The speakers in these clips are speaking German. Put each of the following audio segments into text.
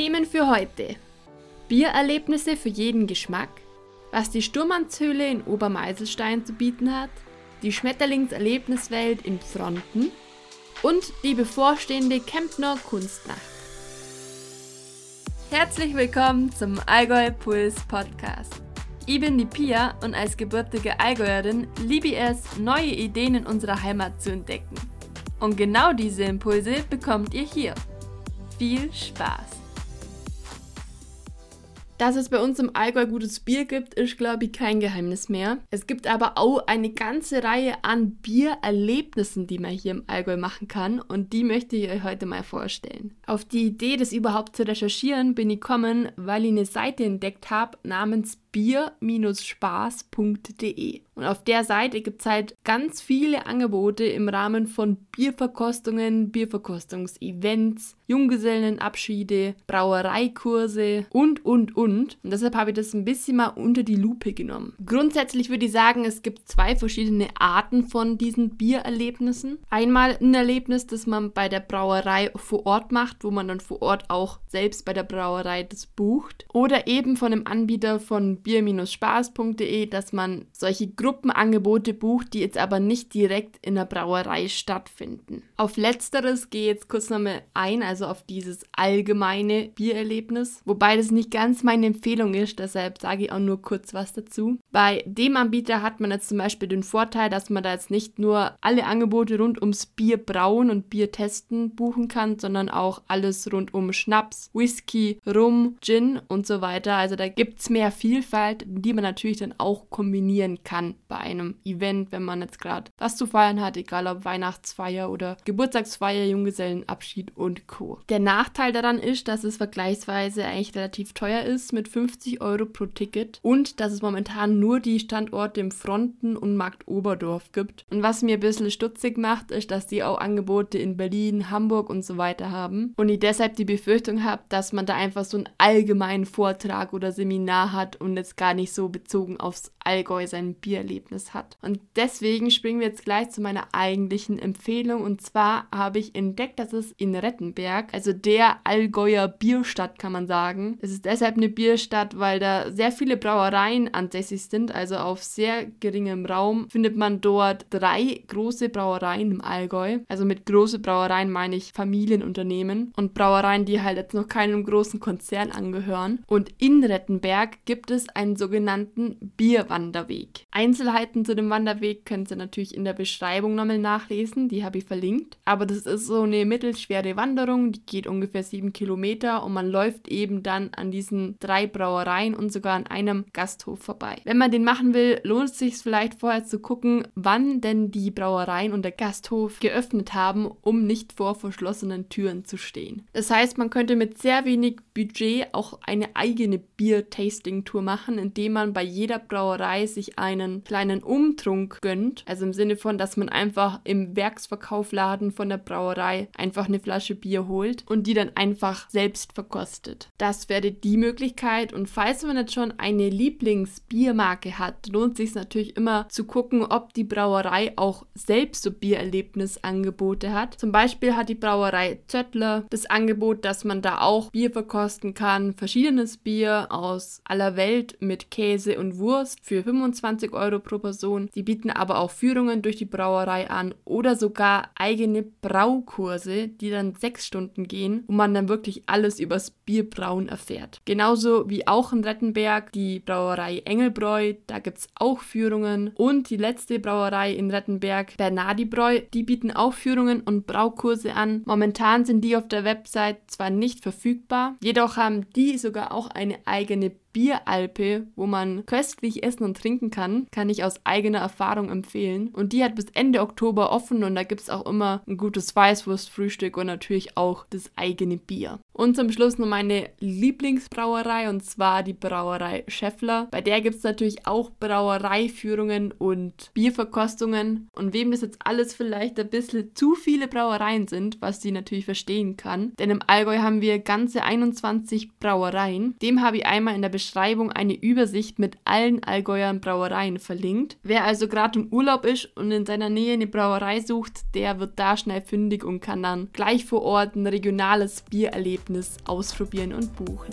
Themen für heute. Biererlebnisse für jeden Geschmack, was die Sturmannshöhle in Obermeiselstein zu bieten hat, die Schmetterlingserlebniswelt in Fronten und die bevorstehende Kempner Kunstnacht. Herzlich willkommen zum Allgäu Puls Podcast. Ich bin die Pia und als gebürtige Allgäuerin liebe ich es, neue Ideen in unserer Heimat zu entdecken. Und genau diese Impulse bekommt ihr hier. Viel Spaß! Dass es bei uns im Allgäu gutes Bier gibt, ist, glaube ich, kein Geheimnis mehr. Es gibt aber auch eine ganze Reihe an Biererlebnissen, die man hier im Allgäu machen kann und die möchte ich euch heute mal vorstellen. Auf die Idee, das überhaupt zu recherchieren, bin ich gekommen, weil ich eine Seite entdeckt habe namens bier-spaß.de. Und auf der Seite gibt es halt ganz viele Angebote im Rahmen von Bierverkostungen, Bierverkostungsevents, Junggesellenabschiede, Brauereikurse und, und, und. Und deshalb habe ich das ein bisschen mal unter die Lupe genommen. Grundsätzlich würde ich sagen, es gibt zwei verschiedene Arten von diesen Biererlebnissen. Einmal ein Erlebnis, das man bei der Brauerei vor Ort macht, wo man dann vor Ort auch selbst bei der Brauerei das bucht. Oder eben von einem Anbieter von bier-spaß.de, dass man solche Gruppenangebote bucht, die jetzt aber nicht direkt in der Brauerei stattfinden. Auf letzteres gehe ich jetzt kurz nochmal ein, also auf dieses allgemeine Biererlebnis, wobei das nicht ganz meine Empfehlung ist, deshalb sage ich auch nur kurz was dazu. Bei dem Anbieter hat man jetzt zum Beispiel den Vorteil, dass man da jetzt nicht nur alle Angebote rund ums Bier brauen und Bier testen buchen kann, sondern auch alles rund um Schnaps, Whisky, Rum, Gin und so weiter. Also da gibt es mehr Vielfalt Vielfalt, die man natürlich dann auch kombinieren kann bei einem Event, wenn man jetzt gerade was zu feiern hat, egal ob Weihnachtsfeier oder Geburtstagsfeier, Junggesellenabschied und Co. Der Nachteil daran ist, dass es vergleichsweise eigentlich relativ teuer ist mit 50 Euro pro Ticket und dass es momentan nur die Standorte im Fronten und Markt Oberdorf gibt. Und was mir ein bisschen stutzig macht, ist, dass die auch Angebote in Berlin, Hamburg und so weiter haben und ich deshalb die Befürchtung habe, dass man da einfach so einen allgemeinen Vortrag oder Seminar hat und jetzt gar nicht so bezogen aufs Allgäu sein Biererlebnis hat. Und deswegen springen wir jetzt gleich zu meiner eigentlichen Empfehlung. Und zwar habe ich entdeckt, dass es in Rettenberg, also der Allgäuer Bierstadt kann man sagen. Es ist deshalb eine Bierstadt, weil da sehr viele Brauereien ansässig sind, also auf sehr geringem Raum findet man dort drei große Brauereien im Allgäu. Also mit große Brauereien meine ich Familienunternehmen und Brauereien, die halt jetzt noch keinem großen Konzern angehören. Und in Rettenberg gibt es einen sogenannten Bierwanderweg. Einzelheiten zu dem Wanderweg könnt ihr natürlich in der Beschreibung nochmal nachlesen, die habe ich verlinkt. Aber das ist so eine mittelschwere Wanderung, die geht ungefähr sieben Kilometer und man läuft eben dann an diesen drei Brauereien und sogar an einem Gasthof vorbei. Wenn man den machen will, lohnt es sich vielleicht vorher zu gucken, wann denn die Brauereien und der Gasthof geöffnet haben, um nicht vor verschlossenen Türen zu stehen. Das heißt, man könnte mit sehr wenig Budget auch eine eigene Bier-Tasting-Tour machen, indem man bei jeder Brauerei sich einen kleinen Umtrunk gönnt. Also im Sinne von, dass man einfach im Werksverkaufladen von der Brauerei einfach eine Flasche Bier holt und die dann einfach selbst verkostet. Das wäre die Möglichkeit. Und falls man jetzt schon eine Lieblingsbiermarke hat, lohnt sich natürlich immer zu gucken, ob die Brauerei auch selbst so Biererlebnisangebote hat. Zum Beispiel hat die Brauerei Zöttler das Angebot, dass man da auch Bier verkosten kann, verschiedenes Bier aus aller Welt mit Käse und Wurst für 25 Euro pro Person. Sie bieten aber auch Führungen durch die Brauerei an oder sogar eigene Braukurse, die dann sechs Stunden gehen, wo man dann wirklich alles übers Bierbrauen erfährt. Genauso wie auch in Rettenberg die Brauerei Engelbräu, da gibt es auch Führungen. Und die letzte Brauerei in Rettenberg, Bernardibräu, die bieten auch Führungen und Braukurse an. Momentan sind die auf der Website zwar nicht verfügbar, jedoch haben die sogar auch eine eigene Bieralpe, wo man köstlich essen und trinken kann, kann ich aus eigener Erfahrung empfehlen. Und die hat bis Ende Oktober offen und da gibt es auch immer ein gutes Weißwurstfrühstück und natürlich auch das eigene Bier. Und zum Schluss noch meine Lieblingsbrauerei und zwar die Brauerei Scheffler. Bei der gibt es natürlich auch Brauereiführungen und Bierverkostungen. Und wem das jetzt alles vielleicht ein bisschen zu viele Brauereien sind, was sie natürlich verstehen kann, denn im Allgäu haben wir ganze 21 Brauereien. Dem habe ich einmal in der Beschreibung eine Übersicht mit allen Allgäuern Brauereien verlinkt. Wer also gerade im Urlaub ist und in seiner Nähe eine Brauerei sucht, der wird da schnell fündig und kann dann gleich vor Ort ein regionales Biererlebnis Erlebnis ausprobieren und buchen.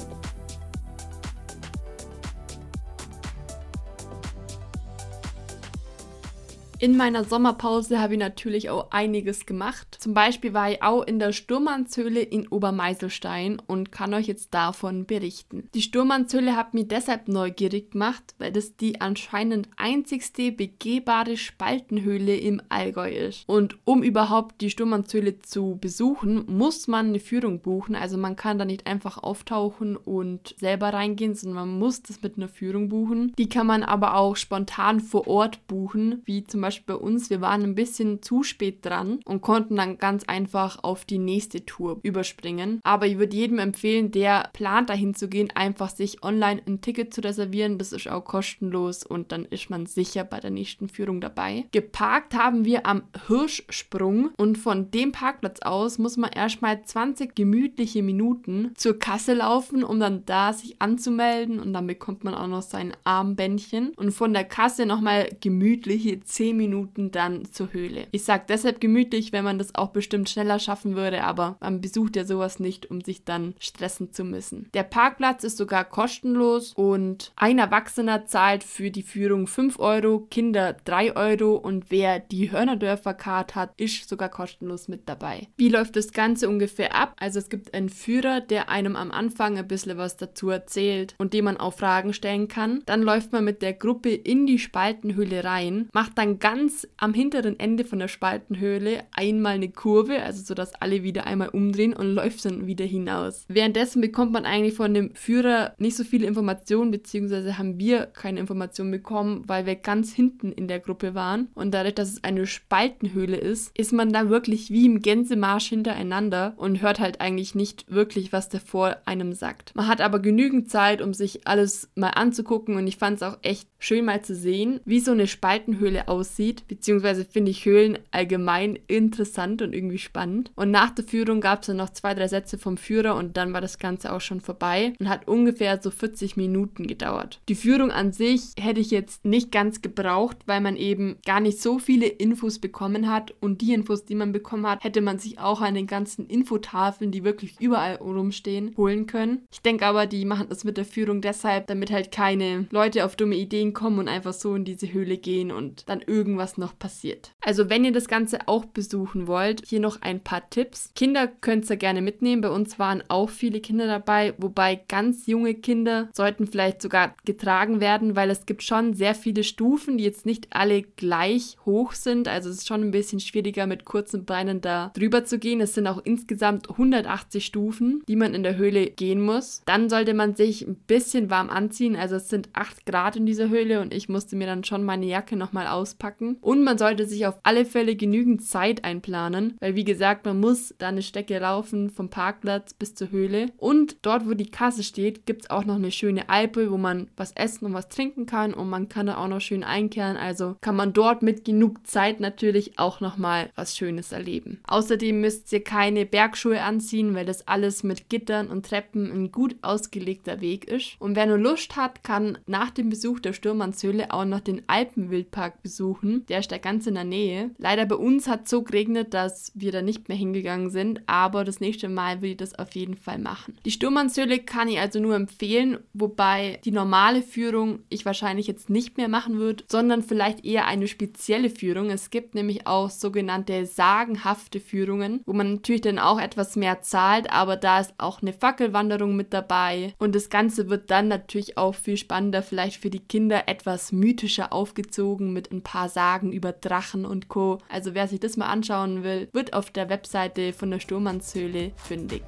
In meiner Sommerpause habe ich natürlich auch einiges gemacht. Zum Beispiel war ich auch in der Sturmanzhöhle in Obermeiselstein und kann euch jetzt davon berichten. Die Sturmanzhöhle hat mich deshalb neugierig gemacht, weil das die anscheinend einzigste begehbare Spaltenhöhle im Allgäu ist. Und um überhaupt die Sturmanzhöhle zu besuchen, muss man eine Führung buchen. Also man kann da nicht einfach auftauchen und selber reingehen, sondern man muss das mit einer Führung buchen. Die kann man aber auch spontan vor Ort buchen, wie zum Beispiel Beispiel bei uns, wir waren ein bisschen zu spät dran und konnten dann ganz einfach auf die nächste Tour überspringen. Aber ich würde jedem empfehlen, der plant dahin zu gehen, einfach sich online ein Ticket zu reservieren. Das ist auch kostenlos und dann ist man sicher bei der nächsten Führung dabei. Geparkt haben wir am Hirschsprung und von dem Parkplatz aus muss man erstmal 20 gemütliche Minuten zur Kasse laufen, um dann da sich anzumelden und dann bekommt man auch noch sein Armbändchen und von der Kasse nochmal gemütliche 10 Minuten dann zur Höhle. Ich sage deshalb gemütlich, wenn man das auch bestimmt schneller schaffen würde, aber man besucht ja sowas nicht, um sich dann stressen zu müssen. Der Parkplatz ist sogar kostenlos und ein Erwachsener zahlt für die Führung 5 Euro, Kinder 3 Euro und wer die Hörnerdörfer Card hat, ist sogar kostenlos mit dabei. Wie läuft das Ganze ungefähr ab? Also es gibt einen Führer, der einem am Anfang ein bisschen was dazu erzählt und dem man auch Fragen stellen kann. Dann läuft man mit der Gruppe in die Spaltenhöhle rein, macht dann ganz am hinteren Ende von der Spaltenhöhle einmal eine Kurve, also so dass alle wieder einmal umdrehen und läuft dann wieder hinaus. Währenddessen bekommt man eigentlich von dem Führer nicht so viele Informationen, beziehungsweise haben wir keine Informationen bekommen, weil wir ganz hinten in der Gruppe waren. Und dadurch, dass es eine Spaltenhöhle ist, ist man da wirklich wie im Gänsemarsch hintereinander und hört halt eigentlich nicht wirklich, was der vor einem sagt. Man hat aber genügend Zeit, um sich alles mal anzugucken und ich fand es auch echt schön mal zu sehen, wie so eine Spaltenhöhle aussieht aussieht, beziehungsweise finde ich Höhlen allgemein interessant und irgendwie spannend. Und nach der Führung gab es dann noch zwei, drei Sätze vom Führer und dann war das Ganze auch schon vorbei und hat ungefähr so 40 Minuten gedauert. Die Führung an sich hätte ich jetzt nicht ganz gebraucht, weil man eben gar nicht so viele Infos bekommen hat und die Infos, die man bekommen hat, hätte man sich auch an den ganzen Infotafeln, die wirklich überall rumstehen, holen können. Ich denke aber, die machen das mit der Führung deshalb, damit halt keine Leute auf dumme Ideen kommen und einfach so in diese Höhle gehen und dann irgendwie irgendwas noch passiert. Also wenn ihr das Ganze auch besuchen wollt, hier noch ein paar Tipps. Kinder könnt ihr gerne mitnehmen. Bei uns waren auch viele Kinder dabei, wobei ganz junge Kinder sollten vielleicht sogar getragen werden, weil es gibt schon sehr viele Stufen, die jetzt nicht alle gleich hoch sind. Also es ist schon ein bisschen schwieriger mit kurzen Beinen da drüber zu gehen. Es sind auch insgesamt 180 Stufen, die man in der Höhle gehen muss. Dann sollte man sich ein bisschen warm anziehen. Also es sind 8 Grad in dieser Höhle und ich musste mir dann schon meine Jacke nochmal auspacken packen. Und man sollte sich auf alle Fälle genügend Zeit einplanen, weil wie gesagt, man muss da eine Strecke laufen vom Parkplatz bis zur Höhle. Und dort, wo die Kasse steht, gibt es auch noch eine schöne Alpe, wo man was essen und was trinken kann und man kann da auch noch schön einkehren. Also kann man dort mit genug Zeit natürlich auch nochmal was Schönes erleben. Außerdem müsst ihr keine Bergschuhe anziehen, weil das alles mit Gittern und Treppen ein gut ausgelegter Weg ist. Und wer nur Lust hat, kann nach dem Besuch der Stürmannshöhle auch noch den Alpenwildpark besuchen besuchen. Der ist da ganz in der Nähe. Leider bei uns hat es so geregnet, dass wir da nicht mehr hingegangen sind, aber das nächste Mal will ich das auf jeden Fall machen. Die Sturmannshöhle kann ich also nur empfehlen, wobei die normale Führung ich wahrscheinlich jetzt nicht mehr machen würde, sondern vielleicht eher eine spezielle Führung. Es gibt nämlich auch sogenannte sagenhafte Führungen, wo man natürlich dann auch etwas mehr zahlt, aber da ist auch eine Fackelwanderung mit dabei und das Ganze wird dann natürlich auch viel spannender, vielleicht für die Kinder etwas mythischer aufgezogen mit ein paar Sagen über Drachen und Co. Also wer sich das mal anschauen will, wird auf der Webseite von der Sturmannshöhle fündig.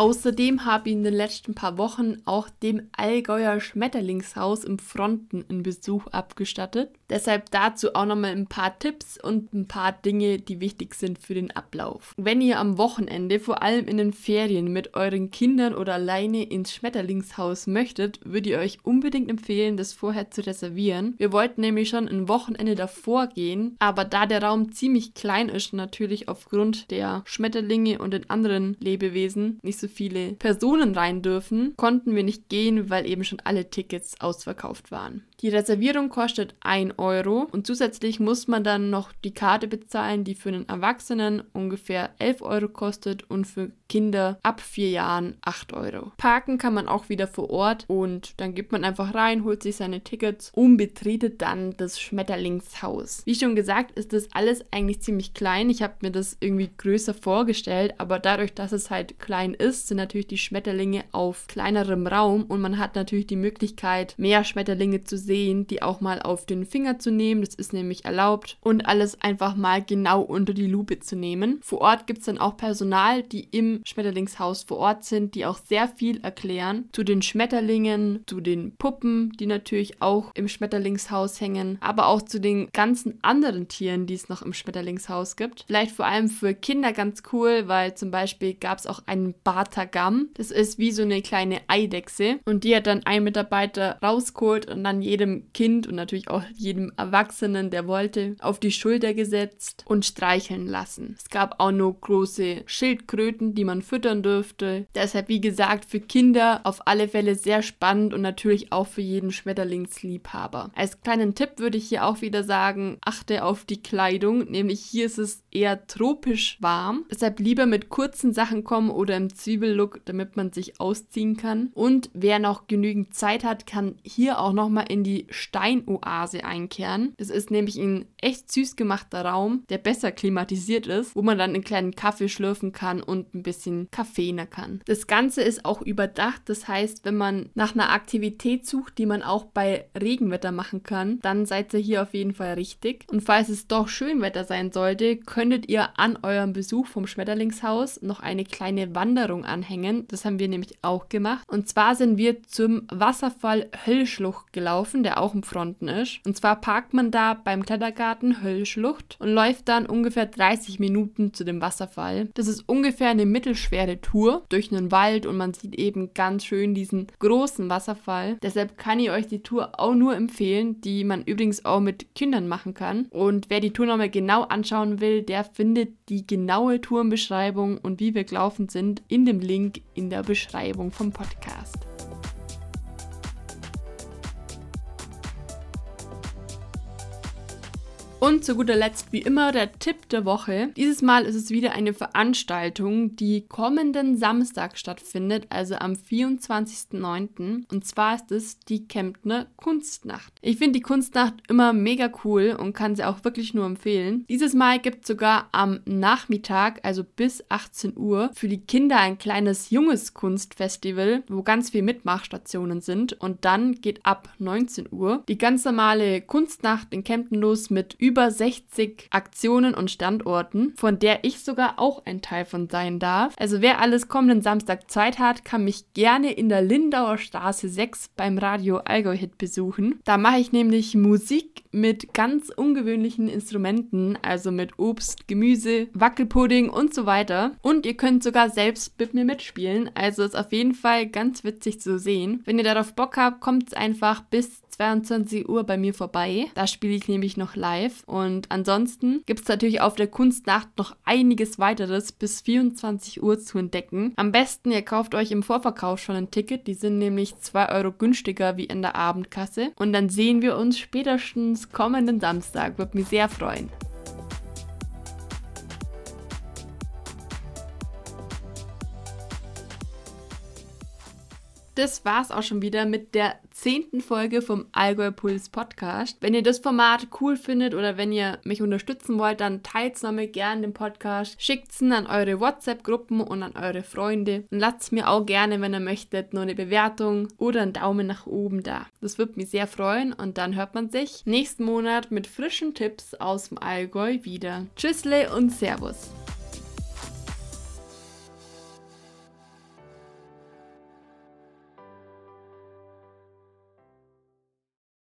Außerdem habe ich in den letzten paar Wochen auch dem Allgäuer Schmetterlingshaus im Fronten einen Besuch abgestattet. Deshalb dazu auch nochmal ein paar Tipps und ein paar Dinge, die wichtig sind für den Ablauf. Wenn ihr am Wochenende, vor allem in den Ferien, mit euren Kindern oder alleine ins Schmetterlingshaus möchtet, würde ich euch unbedingt empfehlen, das vorher zu reservieren. Wir wollten nämlich schon ein Wochenende davor gehen, aber da der Raum ziemlich klein ist, natürlich aufgrund der Schmetterlinge und den anderen Lebewesen nicht so viele Personen rein dürfen, konnten wir nicht gehen, weil eben schon alle Tickets ausverkauft waren. Die Reservierung kostet 1 Euro und zusätzlich muss man dann noch die Karte bezahlen, die für einen Erwachsenen ungefähr 11 Euro kostet und für Kinder ab 4 Jahren 8 Euro. Parken kann man auch wieder vor Ort und dann geht man einfach rein, holt sich seine Tickets und betretet dann das Schmetterlingshaus. Wie schon gesagt, ist das alles eigentlich ziemlich klein. Ich habe mir das irgendwie größer vorgestellt, aber dadurch, dass es halt klein ist, sind natürlich die Schmetterlinge auf kleinerem Raum und man hat natürlich die Möglichkeit, mehr Schmetterlinge zu sehen, die auch mal auf den Finger zu nehmen. Das ist nämlich erlaubt und alles einfach mal genau unter die Lupe zu nehmen. Vor Ort gibt es dann auch Personal, die im Schmetterlingshaus vor Ort sind, die auch sehr viel erklären zu den Schmetterlingen, zu den Puppen, die natürlich auch im Schmetterlingshaus hängen, aber auch zu den ganzen anderen Tieren, die es noch im Schmetterlingshaus gibt. Vielleicht vor allem für Kinder ganz cool, weil zum Beispiel gab es auch einen Batagam. Das ist wie so eine kleine Eidechse und die hat dann ein Mitarbeiter rausgeholt und dann jedem Kind und natürlich auch jedem Erwachsenen, der wollte, auf die Schulter gesetzt und streicheln lassen. Es gab auch noch große Schildkröten, die man füttern dürfte. Deshalb, wie gesagt, für Kinder auf alle Fälle sehr spannend und natürlich auch für jeden Schmetterlingsliebhaber. Als kleinen Tipp würde ich hier auch wieder sagen, achte auf die Kleidung, nämlich hier ist es eher tropisch warm. Deshalb lieber mit kurzen Sachen kommen oder im Zwiebellook, damit man sich ausziehen kann. Und wer noch genügend Zeit hat, kann hier auch nochmal in die Steinoase einkehren. Das ist nämlich ein echt süß gemachter Raum, der besser klimatisiert ist, wo man dann einen kleinen Kaffee schlürfen kann und ein bisschen Kaffee kann. Das Ganze ist auch überdacht, das heißt, wenn man nach einer Aktivität sucht, die man auch bei Regenwetter machen kann, dann seid ihr hier auf jeden Fall richtig. Und falls es doch Schönwetter sein sollte, könntet ihr an eurem Besuch vom Schmetterlingshaus noch eine kleine Wanderung anhängen. Das haben wir nämlich auch gemacht. Und zwar sind wir zum Wasserfall Höllschlucht gelaufen, der auch im Fronten ist. Und zwar parkt man da beim Klettergarten Höllschlucht und läuft dann ungefähr 30 Minuten zu dem Wasserfall. Das ist ungefähr eine mittelschwere Tour durch einen Wald und man sieht eben ganz schön diesen großen Wasserfall. Deshalb kann ich euch die Tour auch nur empfehlen, die man übrigens auch mit Kindern machen kann. Und wer die Tour nochmal genau anschauen will, der findet die genaue Tourenbeschreibung und wie wir gelaufen sind in dem Link in der Beschreibung vom Podcast. Und zu guter Letzt, wie immer, der Tipp der Woche. Dieses Mal ist es wieder eine Veranstaltung, die kommenden Samstag stattfindet, also am 24.09. Und zwar ist es die Kemptner Kunstnacht. Ich finde die Kunstnacht immer mega cool und kann sie auch wirklich nur empfehlen. Dieses Mal gibt es sogar am Nachmittag, also bis 18 Uhr, für die Kinder ein kleines junges Kunstfestival, wo ganz viele Mitmachstationen sind. Und dann geht ab 19 Uhr die ganz normale Kunstnacht in Kempten los mit über über 60 Aktionen und Standorten, von der ich sogar auch ein Teil von sein darf. Also wer alles kommenden Samstag Zeit hat, kann mich gerne in der Lindauer Straße 6 beim Radio Allgäu Hit besuchen. Da mache ich nämlich Musik mit ganz ungewöhnlichen Instrumenten, also mit Obst, Gemüse, Wackelpudding und so weiter. Und ihr könnt sogar selbst mit mir mitspielen, also ist auf jeden Fall ganz witzig zu sehen. Wenn ihr darauf Bock habt, kommt einfach bis 22 Uhr bei mir vorbei. Da spiele ich nämlich noch live. Und ansonsten gibt es natürlich auf der Kunstnacht noch einiges weiteres bis 24 Uhr zu entdecken. Am besten, ihr kauft euch im Vorverkauf schon ein Ticket. Die sind nämlich 2 Euro günstiger wie in der Abendkasse. Und dann sehen wir uns spätestens kommenden Samstag. Würde mich sehr freuen. das war's auch schon wieder mit der zehnten Folge vom Allgäu Puls Podcast. Wenn ihr das Format cool findet oder wenn ihr mich unterstützen wollt, dann teilt nochmal gerne den Podcast, schickt es an eure WhatsApp-Gruppen und an eure Freunde und lasst mir auch gerne, wenn ihr möchtet, nur eine Bewertung oder einen Daumen nach oben da. Das würde mich sehr freuen und dann hört man sich nächsten Monat mit frischen Tipps aus dem Allgäu wieder. Tschüssle und Servus.